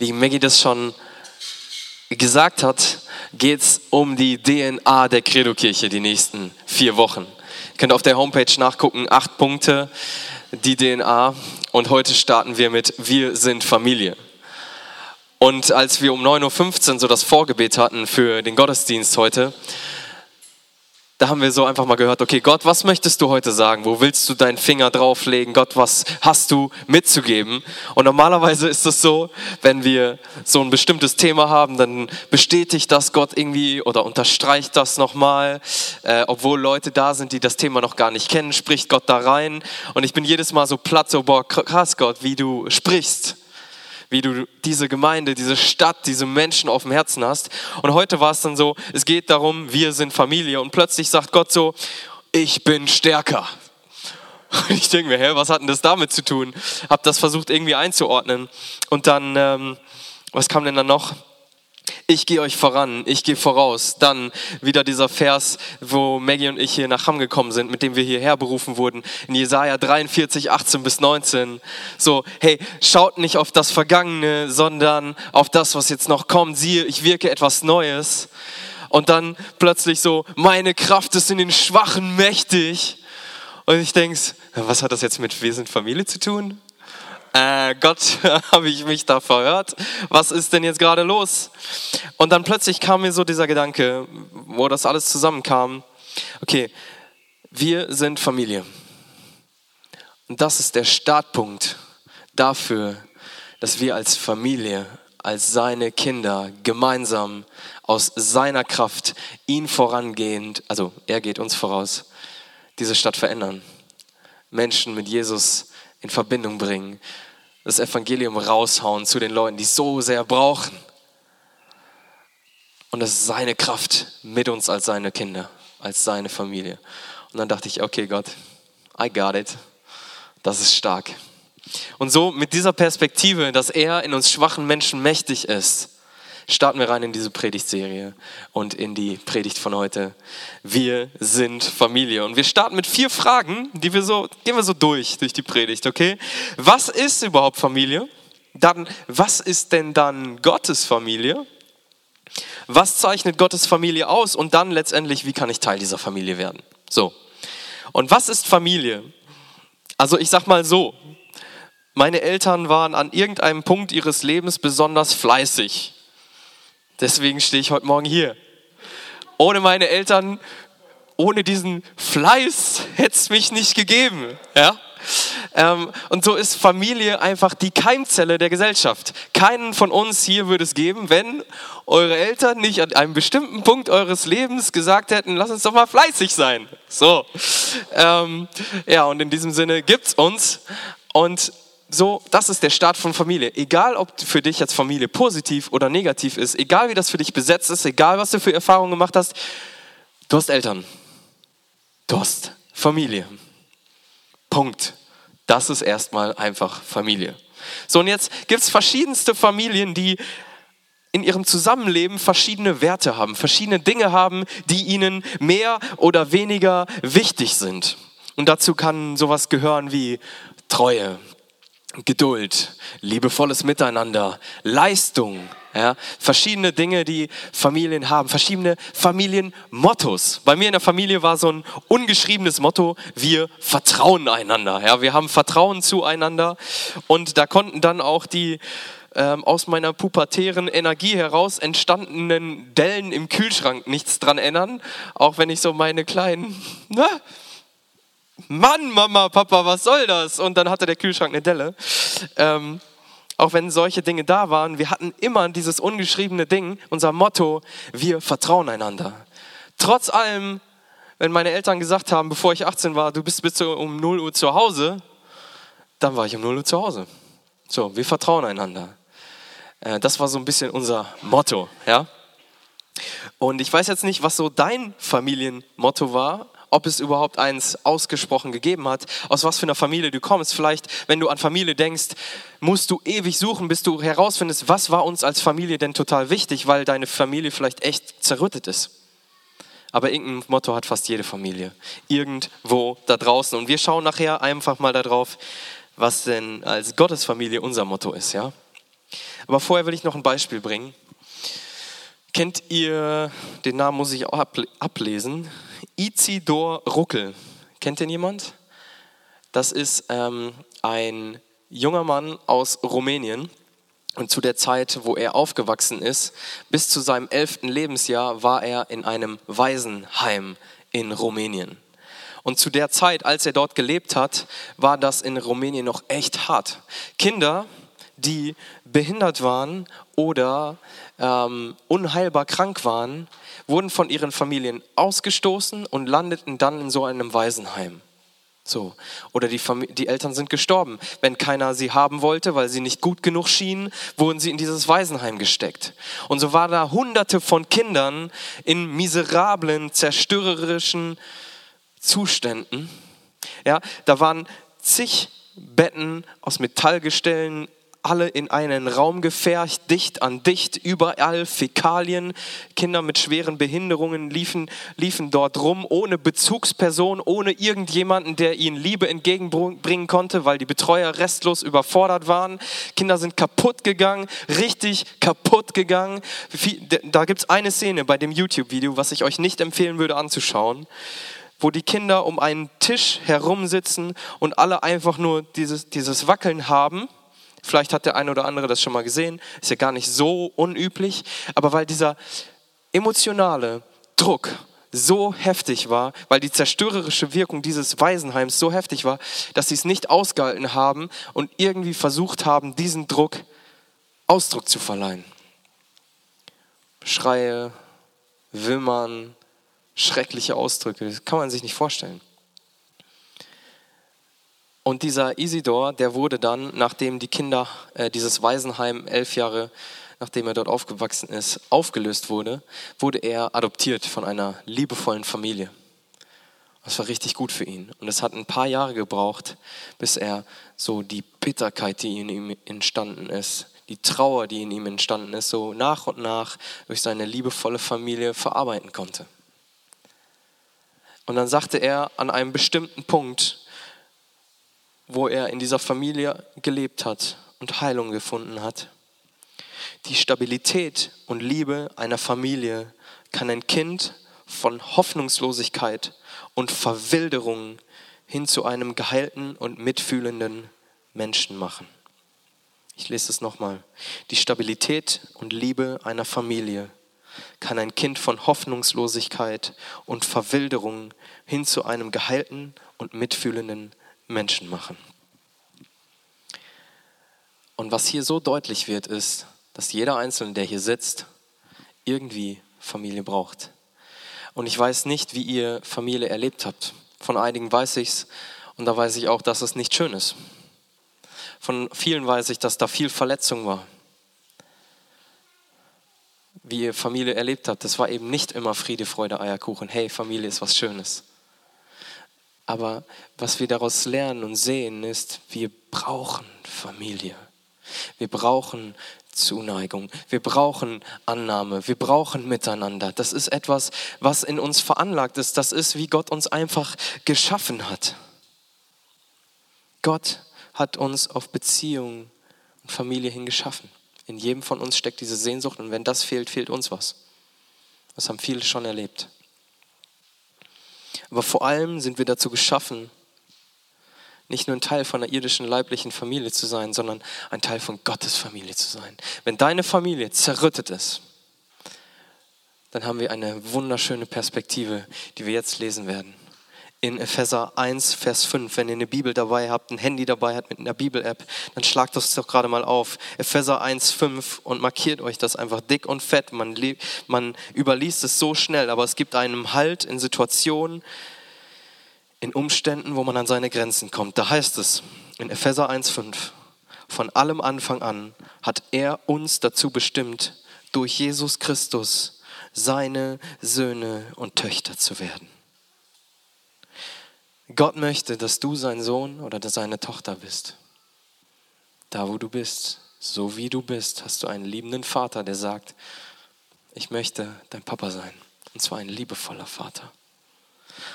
wie Maggie das schon gesagt hat, geht es um die DNA der Credo-Kirche die nächsten vier Wochen. Ihr könnt auf der Homepage nachgucken, acht Punkte, die DNA. Und heute starten wir mit Wir sind Familie. Und als wir um 9.15 Uhr so das Vorgebet hatten für den Gottesdienst heute, da haben wir so einfach mal gehört, okay, Gott, was möchtest du heute sagen? Wo willst du deinen Finger drauflegen? Gott, was hast du mitzugeben? Und normalerweise ist es so, wenn wir so ein bestimmtes Thema haben, dann bestätigt das Gott irgendwie oder unterstreicht das nochmal, äh, obwohl Leute da sind, die das Thema noch gar nicht kennen, spricht Gott da rein. Und ich bin jedes Mal so platt, so, boah, krass Gott, wie du sprichst wie du diese Gemeinde, diese Stadt, diese Menschen auf dem Herzen hast. Und heute war es dann so, es geht darum, wir sind Familie. Und plötzlich sagt Gott so, ich bin stärker. Und ich denke mir, hä, was hat denn das damit zu tun? Hab das versucht irgendwie einzuordnen. Und dann, ähm, was kam denn dann noch? Ich gehe euch voran, ich gehe voraus. Dann wieder dieser Vers, wo Maggie und ich hier nach Hamm gekommen sind, mit dem wir hierher berufen wurden, in Jesaja 43, 18 bis 19. So, hey, schaut nicht auf das Vergangene, sondern auf das, was jetzt noch kommt. Siehe, ich wirke etwas Neues. Und dann plötzlich so, meine Kraft ist in den Schwachen mächtig. Und ich denke, was hat das jetzt mit Wir sind Familie zu tun? Äh, Gott, habe ich mich da verhört? Was ist denn jetzt gerade los? Und dann plötzlich kam mir so dieser Gedanke, wo das alles zusammenkam. Okay, wir sind Familie. Und das ist der Startpunkt dafür, dass wir als Familie, als seine Kinder gemeinsam aus seiner Kraft ihn vorangehend, also er geht uns voraus, diese Stadt verändern. Menschen mit Jesus in Verbindung bringen, das Evangelium raushauen zu den Leuten, die es so sehr brauchen. Und das ist seine Kraft mit uns als seine Kinder, als seine Familie. Und dann dachte ich, okay Gott, I got it. Das ist stark. Und so mit dieser Perspektive, dass er in uns schwachen Menschen mächtig ist, starten wir rein in diese Predigtserie und in die Predigt von heute. Wir sind Familie. Und wir starten mit vier Fragen, die wir so, gehen wir so durch, durch die Predigt, okay? Was ist überhaupt Familie? Dann, was ist denn dann Gottes Familie? Was zeichnet Gottes Familie aus? Und dann letztendlich, wie kann ich Teil dieser Familie werden? So. Und was ist Familie? Also ich sag mal so, meine Eltern waren an irgendeinem Punkt ihres Lebens besonders fleißig. Deswegen stehe ich heute Morgen hier. Ohne meine Eltern, ohne diesen Fleiß hätte es mich nicht gegeben. Ja? Ähm, und so ist Familie einfach die Keimzelle der Gesellschaft. Keinen von uns hier würde es geben, wenn eure Eltern nicht an einem bestimmten Punkt eures Lebens gesagt hätten, lass uns doch mal fleißig sein. So. Ähm, ja, und in diesem Sinne gibt es uns. Und so, das ist der Start von Familie. Egal, ob für dich jetzt Familie positiv oder negativ ist, egal wie das für dich besetzt ist, egal was du für Erfahrungen gemacht hast, du hast Eltern. Du hast Familie. Punkt. Das ist erstmal einfach Familie. So, und jetzt gibt es verschiedenste Familien, die in ihrem Zusammenleben verschiedene Werte haben, verschiedene Dinge haben, die ihnen mehr oder weniger wichtig sind. Und dazu kann sowas gehören wie Treue, Geduld, liebevolles Miteinander, Leistung, ja, verschiedene Dinge, die Familien haben, verschiedene Familienmottos. Bei mir in der Familie war so ein ungeschriebenes Motto, wir vertrauen einander. Ja, wir haben Vertrauen zueinander und da konnten dann auch die ähm, aus meiner pubertären Energie heraus entstandenen Dellen im Kühlschrank nichts dran ändern, auch wenn ich so meine kleinen, na, Mann, Mama, Papa, was soll das? Und dann hatte der Kühlschrank eine Delle. Ähm, auch wenn solche Dinge da waren, wir hatten immer dieses ungeschriebene Ding, unser Motto, wir vertrauen einander. Trotz allem, wenn meine Eltern gesagt haben, bevor ich 18 war, du bist bis um 0 Uhr zu Hause, dann war ich um 0 Uhr zu Hause. So, wir vertrauen einander. Äh, das war so ein bisschen unser Motto, ja. Und ich weiß jetzt nicht, was so dein Familienmotto war, ob es überhaupt eins ausgesprochen gegeben hat, aus was für einer Familie du kommst. Vielleicht, wenn du an Familie denkst, musst du ewig suchen, bis du herausfindest, was war uns als Familie denn total wichtig, weil deine Familie vielleicht echt zerrüttet ist. Aber irgendein Motto hat fast jede Familie. Irgendwo da draußen. Und wir schauen nachher einfach mal darauf, was denn als Gottesfamilie unser Motto ist, ja? Aber vorher will ich noch ein Beispiel bringen. Kennt ihr, den Namen muss ich auch ablesen, Izidor Ruckel. Kennt den jemand? Das ist ähm, ein junger Mann aus Rumänien. Und zu der Zeit, wo er aufgewachsen ist, bis zu seinem elften Lebensjahr, war er in einem Waisenheim in Rumänien. Und zu der Zeit, als er dort gelebt hat, war das in Rumänien noch echt hart. Kinder, die behindert waren oder ähm, unheilbar krank waren, wurden von ihren Familien ausgestoßen und landeten dann in so einem Waisenheim. So. Oder die, die, Eltern sind gestorben. Wenn keiner sie haben wollte, weil sie nicht gut genug schienen, wurden sie in dieses Waisenheim gesteckt. Und so waren da hunderte von Kindern in miserablen, zerstörerischen Zuständen. Ja, da waren zig Betten aus Metallgestellen alle in einen Raum gefercht, dicht an dicht, überall Fäkalien. Kinder mit schweren Behinderungen liefen, liefen dort rum, ohne Bezugsperson, ohne irgendjemanden, der ihnen Liebe entgegenbringen konnte, weil die Betreuer restlos überfordert waren. Kinder sind kaputt gegangen, richtig kaputt gegangen. Da gibt es eine Szene bei dem YouTube-Video, was ich euch nicht empfehlen würde anzuschauen wo die Kinder um einen Tisch herumsitzen und alle einfach nur dieses, dieses Wackeln haben Vielleicht hat der eine oder andere das schon mal gesehen, ist ja gar nicht so unüblich, aber weil dieser emotionale Druck so heftig war, weil die zerstörerische Wirkung dieses Waisenheims so heftig war, dass sie es nicht ausgehalten haben und irgendwie versucht haben, diesen Druck Ausdruck zu verleihen. Schreie, Wimmern, schreckliche Ausdrücke, das kann man sich nicht vorstellen. Und dieser Isidor, der wurde dann, nachdem die Kinder, äh, dieses Waisenheim elf Jahre, nachdem er dort aufgewachsen ist, aufgelöst wurde, wurde er adoptiert von einer liebevollen Familie. Das war richtig gut für ihn. Und es hat ein paar Jahre gebraucht, bis er so die Bitterkeit, die in ihm entstanden ist, die Trauer, die in ihm entstanden ist, so nach und nach durch seine liebevolle Familie verarbeiten konnte. Und dann sagte er an einem bestimmten Punkt, wo er in dieser Familie gelebt hat und Heilung gefunden hat. Die Stabilität und Liebe einer Familie kann ein Kind von Hoffnungslosigkeit und Verwilderung hin zu einem geheilten und mitfühlenden Menschen machen. Ich lese es nochmal. Die Stabilität und Liebe einer Familie kann ein Kind von Hoffnungslosigkeit und Verwilderung hin zu einem geheilten und mitfühlenden Menschen machen. Und was hier so deutlich wird, ist, dass jeder Einzelne, der hier sitzt, irgendwie Familie braucht. Und ich weiß nicht, wie ihr Familie erlebt habt. Von einigen weiß ich es und da weiß ich auch, dass es nicht schön ist. Von vielen weiß ich, dass da viel Verletzung war. Wie ihr Familie erlebt habt, das war eben nicht immer Friede, Freude, Eierkuchen. Hey, Familie ist was Schönes. Aber was wir daraus lernen und sehen, ist, wir brauchen Familie. Wir brauchen Zuneigung. Wir brauchen Annahme. Wir brauchen Miteinander. Das ist etwas, was in uns veranlagt ist. Das ist, wie Gott uns einfach geschaffen hat. Gott hat uns auf Beziehung und Familie hingeschaffen. In jedem von uns steckt diese Sehnsucht und wenn das fehlt, fehlt uns was. Das haben viele schon erlebt. Aber vor allem sind wir dazu geschaffen, nicht nur ein Teil von einer irdischen leiblichen Familie zu sein, sondern ein Teil von Gottes Familie zu sein. Wenn deine Familie zerrüttet ist, dann haben wir eine wunderschöne Perspektive, die wir jetzt lesen werden in Epheser 1, Vers 5. Wenn ihr eine Bibel dabei habt, ein Handy dabei habt mit einer Bibel-App, dann schlagt das doch gerade mal auf. Epheser 1, 5 und markiert euch das einfach dick und fett. Man, man überliest es so schnell, aber es gibt einem Halt in Situationen, in Umständen, wo man an seine Grenzen kommt. Da heißt es in Epheser 1, 5, von allem Anfang an hat er uns dazu bestimmt, durch Jesus Christus seine Söhne und Töchter zu werden. Gott möchte, dass du sein Sohn oder seine Tochter bist. Da, wo du bist, so wie du bist, hast du einen liebenden Vater, der sagt, ich möchte dein Papa sein. Und zwar ein liebevoller Vater.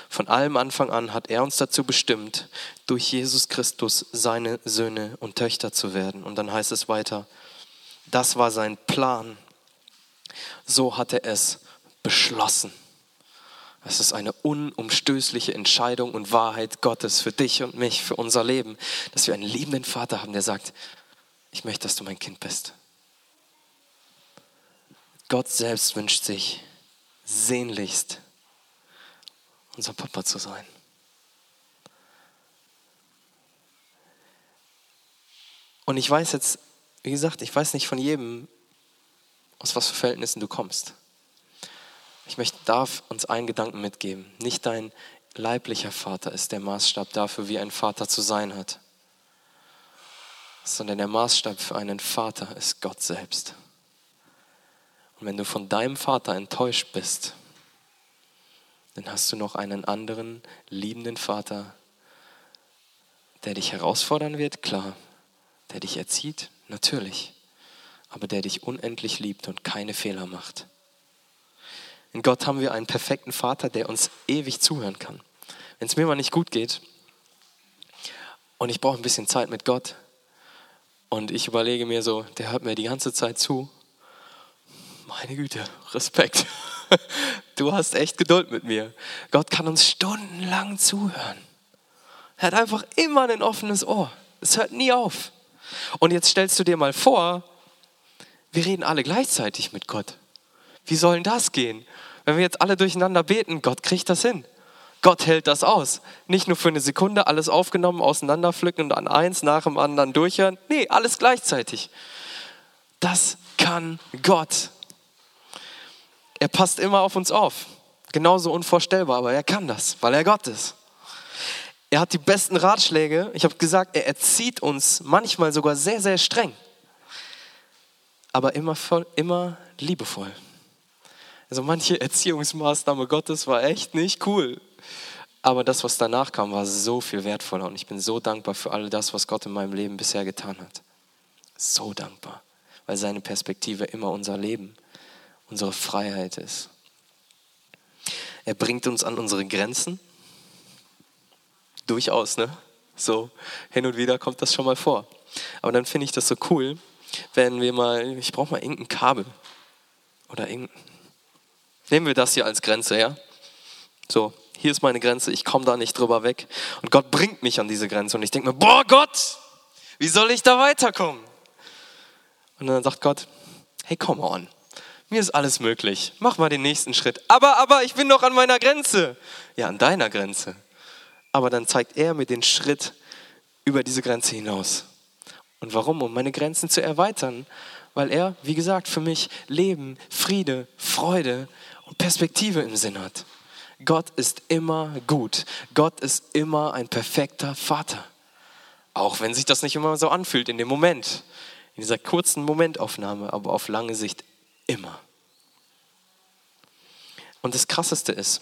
Von allem Anfang an hat er uns dazu bestimmt, durch Jesus Christus seine Söhne und Töchter zu werden. Und dann heißt es weiter, Das war sein Plan. So hat er es beschlossen. Es ist eine unumstößliche Entscheidung und Wahrheit Gottes für dich und mich, für unser Leben, dass wir einen liebenden Vater haben, der sagt, ich möchte, dass du mein Kind bist. Gott selbst wünscht sich sehnlichst, unser Papa zu sein. Und ich weiß jetzt, wie gesagt, ich weiß nicht von jedem, aus was für Verhältnissen du kommst. Ich möchte, darf uns einen Gedanken mitgeben. Nicht dein leiblicher Vater ist der Maßstab dafür, wie ein Vater zu sein hat, sondern der Maßstab für einen Vater ist Gott selbst. Und wenn du von deinem Vater enttäuscht bist, dann hast du noch einen anderen liebenden Vater, der dich herausfordern wird, klar, der dich erzieht, natürlich, aber der dich unendlich liebt und keine Fehler macht. In Gott haben wir einen perfekten Vater, der uns ewig zuhören kann. Wenn es mir mal nicht gut geht und ich brauche ein bisschen Zeit mit Gott und ich überlege mir so, der hört mir die ganze Zeit zu. Meine Güte, Respekt. Du hast echt Geduld mit mir. Gott kann uns stundenlang zuhören. Er hat einfach immer ein offenes Ohr. Es hört nie auf. Und jetzt stellst du dir mal vor, wir reden alle gleichzeitig mit Gott. Wie soll denn das gehen? Wenn wir jetzt alle durcheinander beten, Gott kriegt das hin. Gott hält das aus. Nicht nur für eine Sekunde alles aufgenommen, auseinanderpflücken und an eins nach dem anderen durchhören. Nee, alles gleichzeitig. Das kann Gott. Er passt immer auf uns auf. Genauso unvorstellbar, aber er kann das, weil er Gott ist. Er hat die besten Ratschläge. Ich habe gesagt, er erzieht uns manchmal sogar sehr, sehr streng. Aber immer, voll, immer liebevoll. Also manche Erziehungsmaßnahme Gottes war echt nicht cool. Aber das, was danach kam, war so viel wertvoller. Und ich bin so dankbar für all das, was Gott in meinem Leben bisher getan hat. So dankbar, weil seine Perspektive immer unser Leben, unsere Freiheit ist. Er bringt uns an unsere Grenzen. Durchaus, ne? So hin und wieder kommt das schon mal vor. Aber dann finde ich das so cool, wenn wir mal, ich brauche mal irgendein Kabel oder irgendein Nehmen wir das hier als Grenze, ja? So, hier ist meine Grenze, ich komme da nicht drüber weg. Und Gott bringt mich an diese Grenze und ich denke mir, boah Gott, wie soll ich da weiterkommen? Und dann sagt Gott, hey, come on, mir ist alles möglich, mach mal den nächsten Schritt. Aber, aber, ich bin noch an meiner Grenze. Ja, an deiner Grenze. Aber dann zeigt er mir den Schritt über diese Grenze hinaus. Und warum? Um meine Grenzen zu erweitern. Weil er, wie gesagt, für mich Leben, Friede, Freude und Perspektive im Sinn hat. Gott ist immer gut. Gott ist immer ein perfekter Vater. Auch wenn sich das nicht immer so anfühlt in dem Moment, in dieser kurzen Momentaufnahme, aber auf lange Sicht immer. Und das Krasseste ist,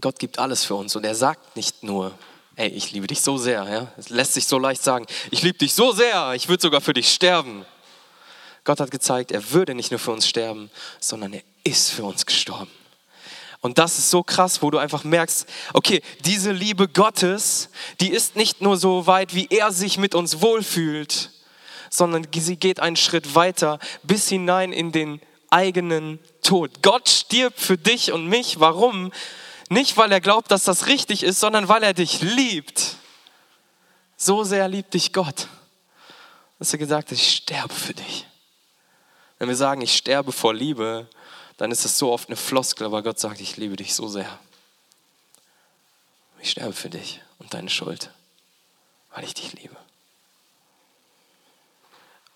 Gott gibt alles für uns und er sagt nicht nur, ey, ich liebe dich so sehr. Ja? Es lässt sich so leicht sagen, ich liebe dich so sehr, ich würde sogar für dich sterben. Gott hat gezeigt, er würde nicht nur für uns sterben, sondern er ist für uns gestorben. Und das ist so krass, wo du einfach merkst, okay, diese Liebe Gottes, die ist nicht nur so weit, wie er sich mit uns wohlfühlt, sondern sie geht einen Schritt weiter bis hinein in den eigenen Tod. Gott stirbt für dich und mich. Warum? Nicht, weil er glaubt, dass das richtig ist, sondern weil er dich liebt. So sehr liebt dich Gott, dass er gesagt hat, ich sterbe für dich. Wenn wir sagen, ich sterbe vor Liebe, dann ist das so oft eine Floskel, aber Gott sagt, ich liebe dich so sehr. Ich sterbe für dich und deine Schuld, weil ich dich liebe.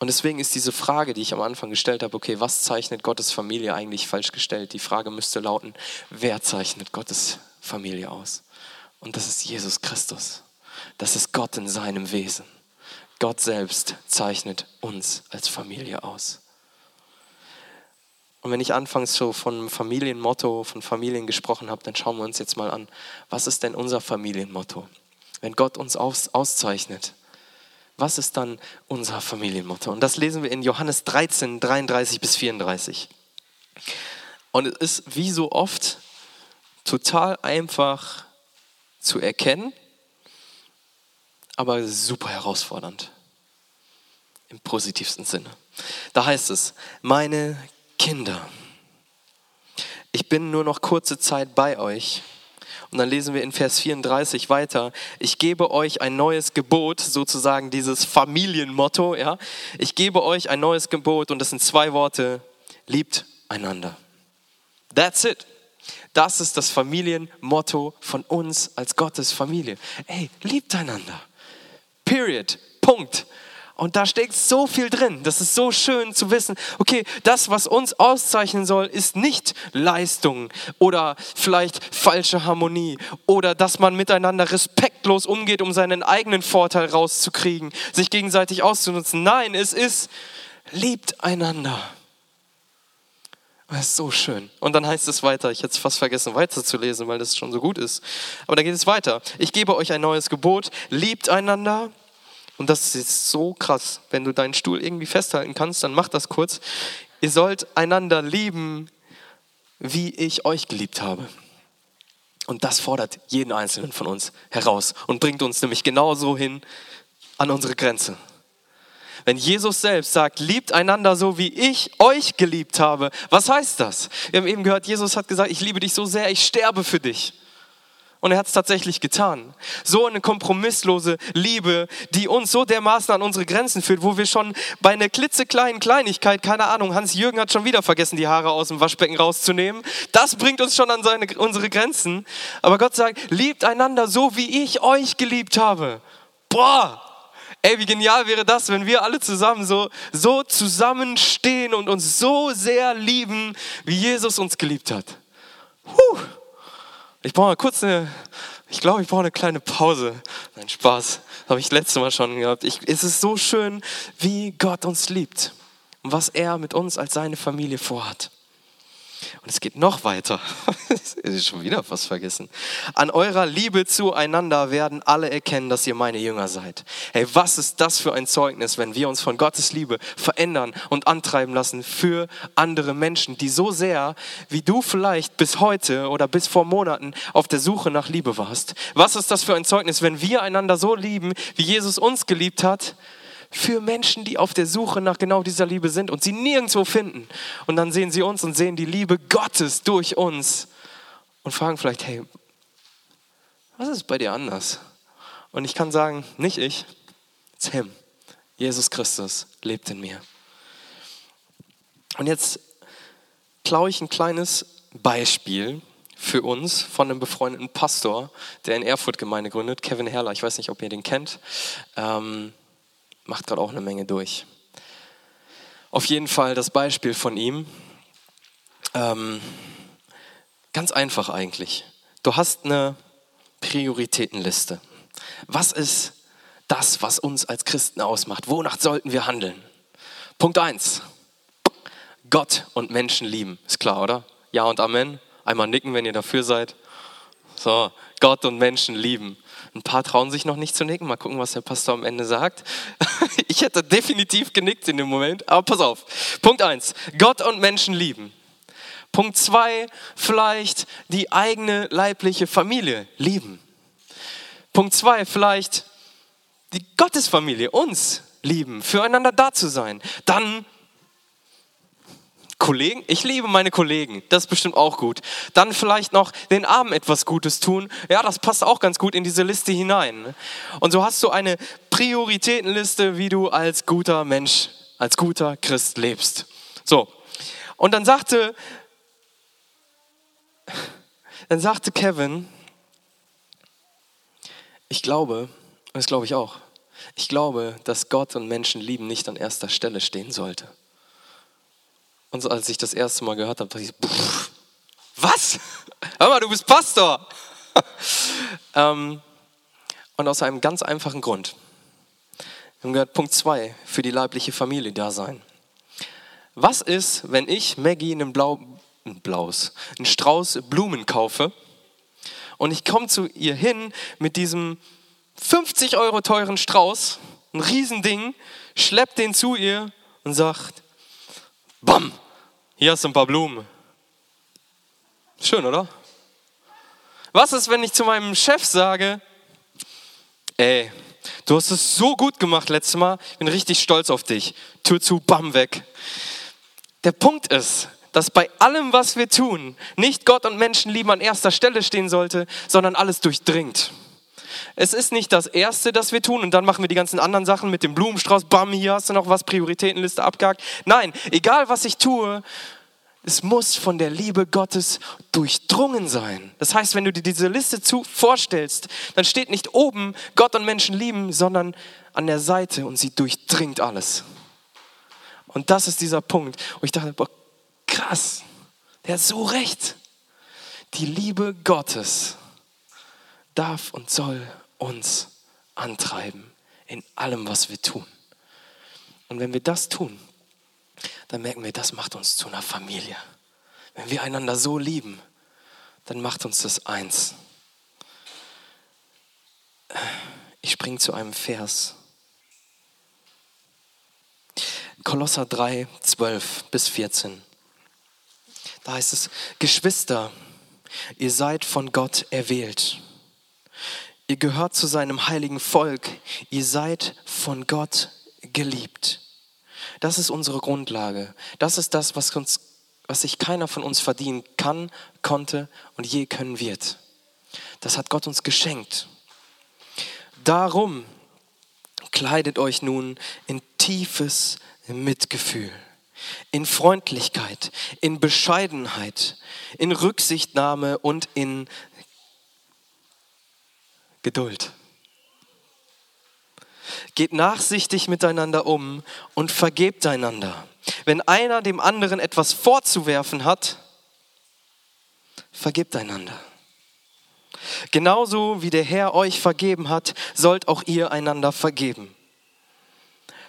Und deswegen ist diese Frage, die ich am Anfang gestellt habe, okay, was zeichnet Gottes Familie eigentlich falsch gestellt? Die Frage müsste lauten, wer zeichnet Gottes Familie aus? Und das ist Jesus Christus. Das ist Gott in seinem Wesen. Gott selbst zeichnet uns als Familie aus. Und wenn ich anfangs so von Familienmotto, von Familien gesprochen habe, dann schauen wir uns jetzt mal an, was ist denn unser Familienmotto? Wenn Gott uns aus, auszeichnet, was ist dann unser Familienmotto? Und das lesen wir in Johannes 13, 33 bis 34. Und es ist wie so oft total einfach zu erkennen, aber super herausfordernd. im positivsten Sinne. Da heißt es, meine Kinder, ich bin nur noch kurze Zeit bei euch. Und dann lesen wir in Vers 34 weiter, ich gebe euch ein neues Gebot, sozusagen dieses Familienmotto, ja. Ich gebe euch ein neues Gebot und das sind zwei Worte, liebt einander. That's it. Das ist das Familienmotto von uns als Gottes Familie. Ey, liebt einander. Period. Punkt. Und da steckt so viel drin. Das ist so schön zu wissen, okay, das, was uns auszeichnen soll, ist nicht Leistung oder vielleicht falsche Harmonie oder dass man miteinander respektlos umgeht, um seinen eigenen Vorteil rauszukriegen, sich gegenseitig auszunutzen. Nein, es ist, liebt einander. Das ist so schön. Und dann heißt es weiter, ich hätte es fast vergessen weiterzulesen, weil das schon so gut ist. Aber da geht es weiter. Ich gebe euch ein neues Gebot, liebt einander und das ist so krass. Wenn du deinen Stuhl irgendwie festhalten kannst, dann mach das kurz. Ihr sollt einander lieben, wie ich euch geliebt habe. Und das fordert jeden Einzelnen von uns heraus und bringt uns nämlich genauso hin an unsere Grenze. Wenn Jesus selbst sagt, liebt einander so, wie ich euch geliebt habe, was heißt das? Wir haben eben gehört, Jesus hat gesagt, ich liebe dich so sehr, ich sterbe für dich. Und er hat es tatsächlich getan. So eine kompromisslose Liebe, die uns so dermaßen an unsere Grenzen führt, wo wir schon bei einer klitzekleinen Kleinigkeit, keine Ahnung, Hans-Jürgen hat schon wieder vergessen, die Haare aus dem Waschbecken rauszunehmen. Das bringt uns schon an seine, unsere Grenzen. Aber Gott sagt, liebt einander so, wie ich euch geliebt habe. Boah! Ey, wie genial wäre das, wenn wir alle zusammen so, so zusammenstehen und uns so sehr lieben, wie Jesus uns geliebt hat. Puh. Ich brauche kurz eine, ich glaube, ich brauche eine kleine Pause. Nein, Spaß. Habe ich letztes Mal schon gehabt. Ich, es ist so schön, wie Gott uns liebt und was er mit uns als seine Familie vorhat. Und es geht noch weiter. Schon wieder fast vergessen. An eurer Liebe zueinander werden alle erkennen, dass ihr meine Jünger seid. Hey, was ist das für ein Zeugnis, wenn wir uns von Gottes Liebe verändern und antreiben lassen für andere Menschen, die so sehr, wie du vielleicht bis heute oder bis vor Monaten auf der Suche nach Liebe warst. Was ist das für ein Zeugnis, wenn wir einander so lieben, wie Jesus uns geliebt hat? Für Menschen, die auf der Suche nach genau dieser Liebe sind und sie nirgendwo finden. Und dann sehen sie uns und sehen die Liebe Gottes durch uns und fragen vielleicht, hey, was ist bei dir anders? Und ich kann sagen, nicht ich, it's him. Jesus Christus lebt in mir. Und jetzt klaue ich ein kleines Beispiel für uns von einem befreundeten Pastor, der in Erfurt Gemeinde gründet, Kevin Herrler. Ich weiß nicht, ob ihr den kennt. Ähm, macht gerade auch eine Menge durch. Auf jeden Fall das Beispiel von ihm. Ähm, ganz einfach eigentlich. Du hast eine Prioritätenliste. Was ist das, was uns als Christen ausmacht? Wonach sollten wir handeln? Punkt 1. Gott und Menschen lieben. Ist klar, oder? Ja und Amen. Einmal nicken, wenn ihr dafür seid. So, Gott und Menschen lieben. Ein paar trauen sich noch nicht zu nicken. Mal gucken, was der Pastor am Ende sagt. Ich hätte definitiv genickt in dem Moment, aber pass auf. Punkt 1. Gott und Menschen lieben. Punkt 2. Vielleicht die eigene leibliche Familie lieben. Punkt 2. Vielleicht die Gottesfamilie, uns lieben, füreinander da zu sein. Dann Kollegen, ich liebe meine Kollegen, das ist bestimmt auch gut. Dann vielleicht noch den Armen etwas Gutes tun, ja, das passt auch ganz gut in diese Liste hinein. Und so hast du eine Prioritätenliste, wie du als guter Mensch, als guter Christ lebst. So, und dann sagte, dann sagte Kevin, ich glaube, das glaube ich auch, ich glaube, dass Gott und Menschen lieben nicht an erster Stelle stehen sollte. Und so, als ich das erste Mal gehört habe, dachte ich, pff, was? Hör mal, du bist Pastor. ähm, und aus einem ganz einfachen Grund. Wir haben gehört, Punkt 2, für die leibliche Familie da sein. Was ist, wenn ich Maggie einen, Blau, ein blaues, einen Strauß Blumen kaufe und ich komme zu ihr hin mit diesem 50 Euro teuren Strauß, ein Riesending, schlepp den zu ihr und sagt, bam, hier hast du ein paar Blumen. Schön, oder? Was ist, wenn ich zu meinem Chef sage, ey, Du hast es so gut gemacht letztes Mal. Ich bin richtig stolz auf dich. Tür zu, bam, weg. Der Punkt ist, dass bei allem, was wir tun, nicht Gott und Menschenliebe an erster Stelle stehen sollte, sondern alles durchdringt. Es ist nicht das Erste, das wir tun und dann machen wir die ganzen anderen Sachen mit dem Blumenstrauß, bam, hier hast du noch was, Prioritätenliste abgehakt. Nein, egal was ich tue, es muss von der Liebe Gottes durchdrungen sein. Das heißt, wenn du dir diese Liste zu vorstellst, dann steht nicht oben Gott und Menschen lieben, sondern an der Seite und sie durchdringt alles. Und das ist dieser Punkt, wo ich dachte, boah, krass, der hat so recht. Die Liebe Gottes darf und soll uns antreiben in allem, was wir tun. Und wenn wir das tun, dann merken wir, das macht uns zu einer Familie. Wenn wir einander so lieben, dann macht uns das eins. Ich springe zu einem Vers. Kolosser 3, 12 bis 14. Da heißt es, Geschwister, ihr seid von Gott erwählt. Ihr gehört zu seinem heiligen Volk. Ihr seid von Gott geliebt. Das ist unsere Grundlage. Das ist das, was, uns, was sich keiner von uns verdienen kann, konnte und je können wird. Das hat Gott uns geschenkt. Darum kleidet euch nun in tiefes Mitgefühl, in Freundlichkeit, in Bescheidenheit, in Rücksichtnahme und in Geduld. Geht nachsichtig miteinander um und vergebt einander. Wenn einer dem anderen etwas vorzuwerfen hat, vergebt einander. Genauso wie der Herr euch vergeben hat, sollt auch ihr einander vergeben.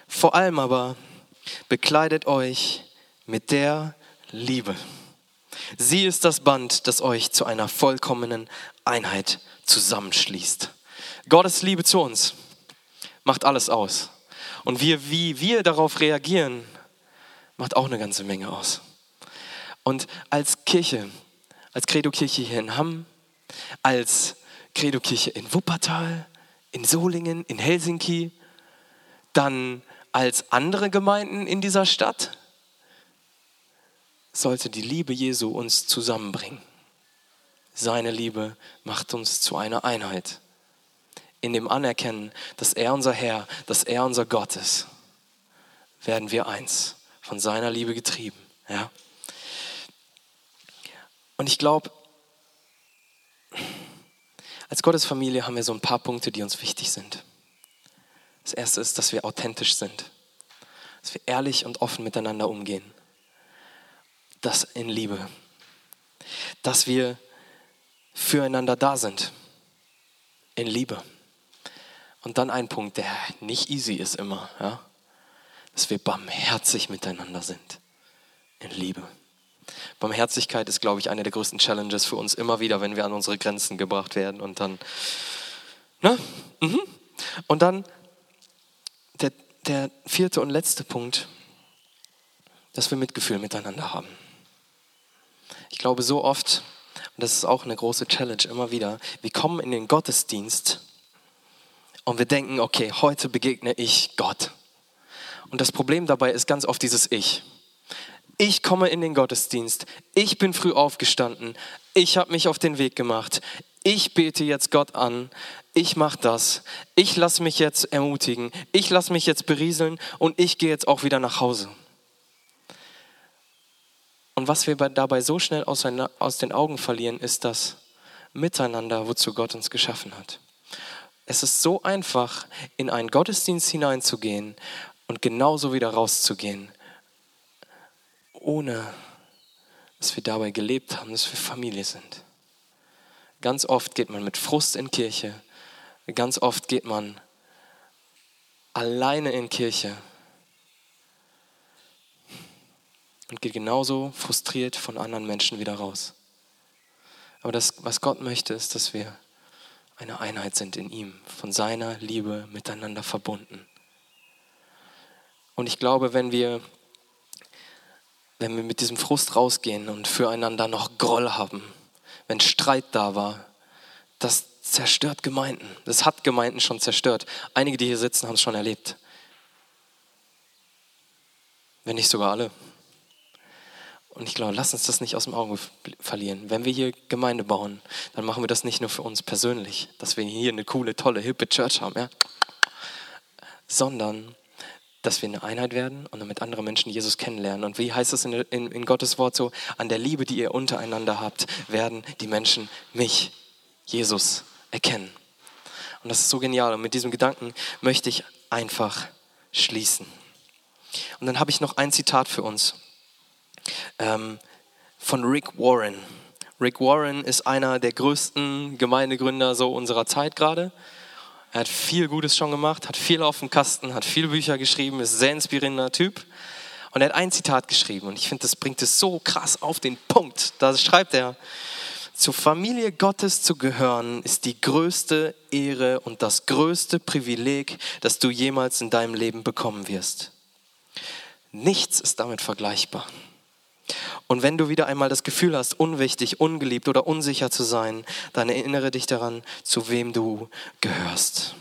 Vor allem aber bekleidet euch mit der Liebe. Sie ist das Band, das euch zu einer vollkommenen Einheit zusammenschließt. Gottes Liebe zu uns macht alles aus. Und wir, wie wir darauf reagieren, macht auch eine ganze Menge aus. Und als Kirche, als Credo-Kirche hier in Hamm, als Credo-Kirche in Wuppertal, in Solingen, in Helsinki, dann als andere Gemeinden in dieser Stadt, sollte die Liebe Jesu uns zusammenbringen. Seine Liebe macht uns zu einer Einheit in dem Anerkennen, dass er unser Herr, dass er unser Gott ist, werden wir eins, von seiner Liebe getrieben. Ja? Und ich glaube, als Gottesfamilie haben wir so ein paar Punkte, die uns wichtig sind. Das erste ist, dass wir authentisch sind, dass wir ehrlich und offen miteinander umgehen. Das in Liebe. Dass wir füreinander da sind. In Liebe. Und dann ein Punkt, der nicht easy ist immer, ja? dass wir barmherzig miteinander sind, in Liebe. Barmherzigkeit ist, glaube ich, eine der größten Challenges für uns immer wieder, wenn wir an unsere Grenzen gebracht werden. Und dann, ne? Mhm. Und dann der, der vierte und letzte Punkt, dass wir Mitgefühl miteinander haben. Ich glaube, so oft, und das ist auch eine große Challenge immer wieder, wir kommen in den Gottesdienst und wir denken, okay, heute begegne ich Gott. Und das Problem dabei ist ganz oft dieses Ich. Ich komme in den Gottesdienst, ich bin früh aufgestanden, ich habe mich auf den Weg gemacht, ich bete jetzt Gott an, ich mache das, ich lasse mich jetzt ermutigen, ich lasse mich jetzt berieseln und ich gehe jetzt auch wieder nach Hause. Und was wir dabei so schnell aus den Augen verlieren, ist das Miteinander, wozu Gott uns geschaffen hat. Es ist so einfach, in einen Gottesdienst hineinzugehen und genauso wieder rauszugehen, ohne dass wir dabei gelebt haben, dass wir Familie sind. Ganz oft geht man mit Frust in Kirche, ganz oft geht man alleine in Kirche und geht genauso frustriert von anderen Menschen wieder raus. Aber das, was Gott möchte, ist, dass wir eine Einheit sind in ihm, von seiner Liebe miteinander verbunden. Und ich glaube, wenn wir, wenn wir mit diesem Frust rausgehen und füreinander noch Groll haben, wenn Streit da war, das zerstört Gemeinden. Das hat Gemeinden schon zerstört. Einige, die hier sitzen, haben es schon erlebt. Wenn nicht sogar alle. Und ich glaube, lass uns das nicht aus dem Auge verlieren. Wenn wir hier Gemeinde bauen, dann machen wir das nicht nur für uns persönlich, dass wir hier eine coole, tolle, hippe Church haben, ja? sondern dass wir eine Einheit werden und damit andere Menschen Jesus kennenlernen. Und wie heißt es in, in, in Gottes Wort so? An der Liebe, die ihr untereinander habt, werden die Menschen mich, Jesus, erkennen. Und das ist so genial. Und mit diesem Gedanken möchte ich einfach schließen. Und dann habe ich noch ein Zitat für uns ähm, von Rick Warren. Rick Warren ist einer der größten Gemeindegründer so unserer Zeit gerade. Er hat viel Gutes schon gemacht, hat viel auf dem Kasten, hat viele Bücher geschrieben, ist ein sehr inspirierender Typ. Und er hat ein Zitat geschrieben und ich finde, das bringt es so krass auf den Punkt. Da schreibt er, zur Familie Gottes zu gehören ist die größte Ehre und das größte Privileg, das du jemals in deinem Leben bekommen wirst. Nichts ist damit vergleichbar. Und wenn du wieder einmal das Gefühl hast, unwichtig, ungeliebt oder unsicher zu sein, dann erinnere dich daran, zu wem du gehörst.